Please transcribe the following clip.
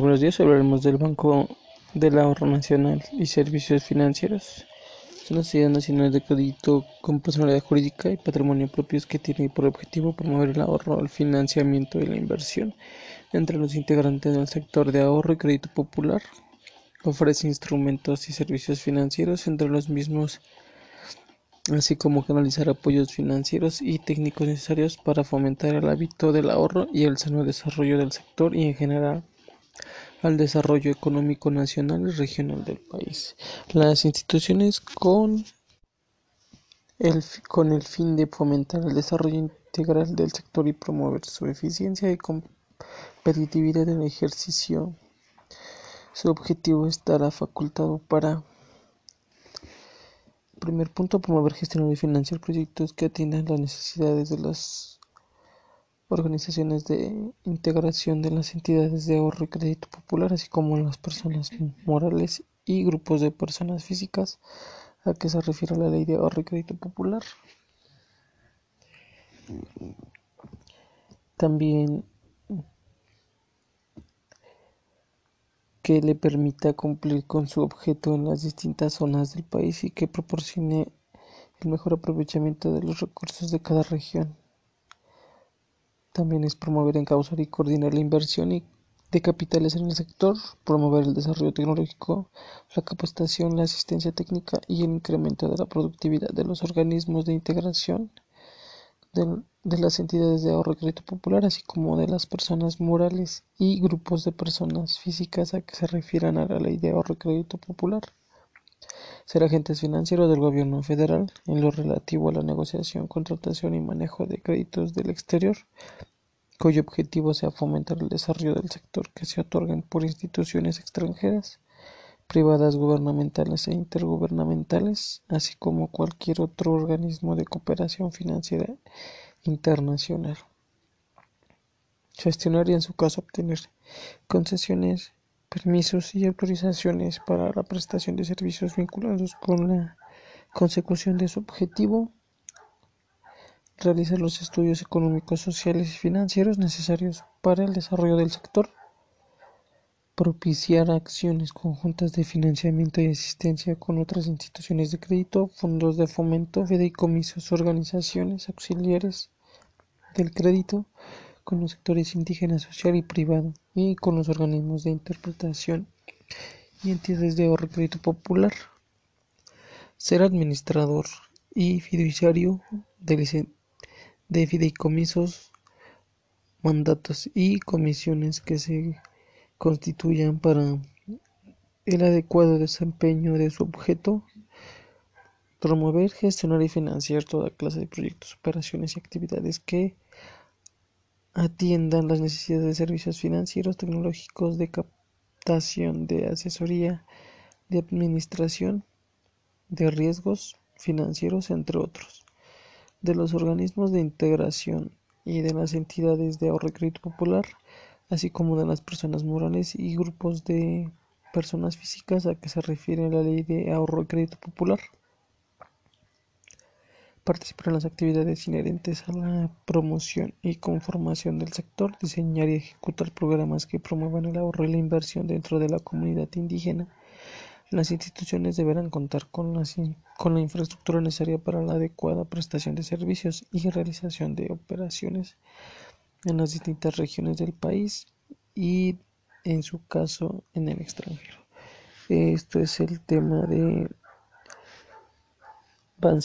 Buenos días. Hablaremos del Banco del Ahorro Nacional y Servicios Financieros. Es una sociedad nacional de crédito con personalidad jurídica y patrimonio propios que tiene por objetivo promover el ahorro, el financiamiento y la inversión entre los integrantes del sector de ahorro y crédito popular. Ofrece instrumentos y servicios financieros entre los mismos así como canalizar apoyos financieros y técnicos necesarios para fomentar el hábito del ahorro y el sano desarrollo del sector y en general al desarrollo económico nacional y regional del país. Las instituciones con el, fin de fomentar el desarrollo integral del sector y promover su eficiencia y competitividad en el ejercicio. Su objetivo estará facultado para Primer punto, promover, gestionar y financiar proyectos que atiendan las necesidades de las organizaciones de integración de las entidades de ahorro y crédito popular, así como las personas morales y grupos de personas físicas a que se refiere la ley de ahorro y crédito popular. También que le permita cumplir con su objeto en las distintas zonas del país y que proporcione el mejor aprovechamiento de los recursos de cada región. También es promover, encauzar y coordinar la inversión de capitales en el sector, promover el desarrollo tecnológico, la capacitación, la asistencia técnica y el incremento de la productividad de los organismos de integración de, las entidades de ahorro y crédito popular, así como de las personas morales y grupos de personas físicas a que se refieran a la ley de ahorro y crédito popular. Ser agentes financieros del gobierno federal en lo relativo a la negociación, contratación y manejo de créditos del exterior, cuyo objetivo sea fomentar el desarrollo del sector que se otorguen por instituciones extranjeras, privadas, gubernamentales e intergubernamentales, así como cualquier otro organismo de cooperación financiera internacional. Gestionar y en su caso obtener concesiones, permisos y autorizaciones para la prestación de servicios vinculados con la consecución de su objetivo. Realizar los estudios económicos, sociales y financieros necesarios para el desarrollo del sector propiciar acciones conjuntas de financiamiento y asistencia con otras instituciones de crédito, fondos de fomento, fideicomisos, organizaciones auxiliares del crédito, con los sectores indígena, social y privado, y con los organismos de interpretación y entidades de ahorro crédito popular. Ser administrador y fiduciario de, de fideicomisos, mandatos y comisiones que se constituyan para el adecuado desempeño de su objeto, promover, gestionar y financiar toda clase de proyectos, operaciones y actividades que atiendan las necesidades de servicios financieros, tecnológicos, de captación, de asesoría, de administración, de riesgos financieros, entre otros, de los organismos de integración y de las entidades de ahorro y crédito popular así como de las personas morales y grupos de personas físicas a que se refiere la ley de ahorro y crédito popular. Participar en las actividades inherentes a la promoción y conformación del sector, diseñar y ejecutar programas que promuevan el ahorro y la inversión dentro de la comunidad indígena. Las instituciones deberán contar con la, con la infraestructura necesaria para la adecuada prestación de servicios y realización de operaciones en las distintas regiones del país y en su caso en el extranjero. Esto es el tema de Ban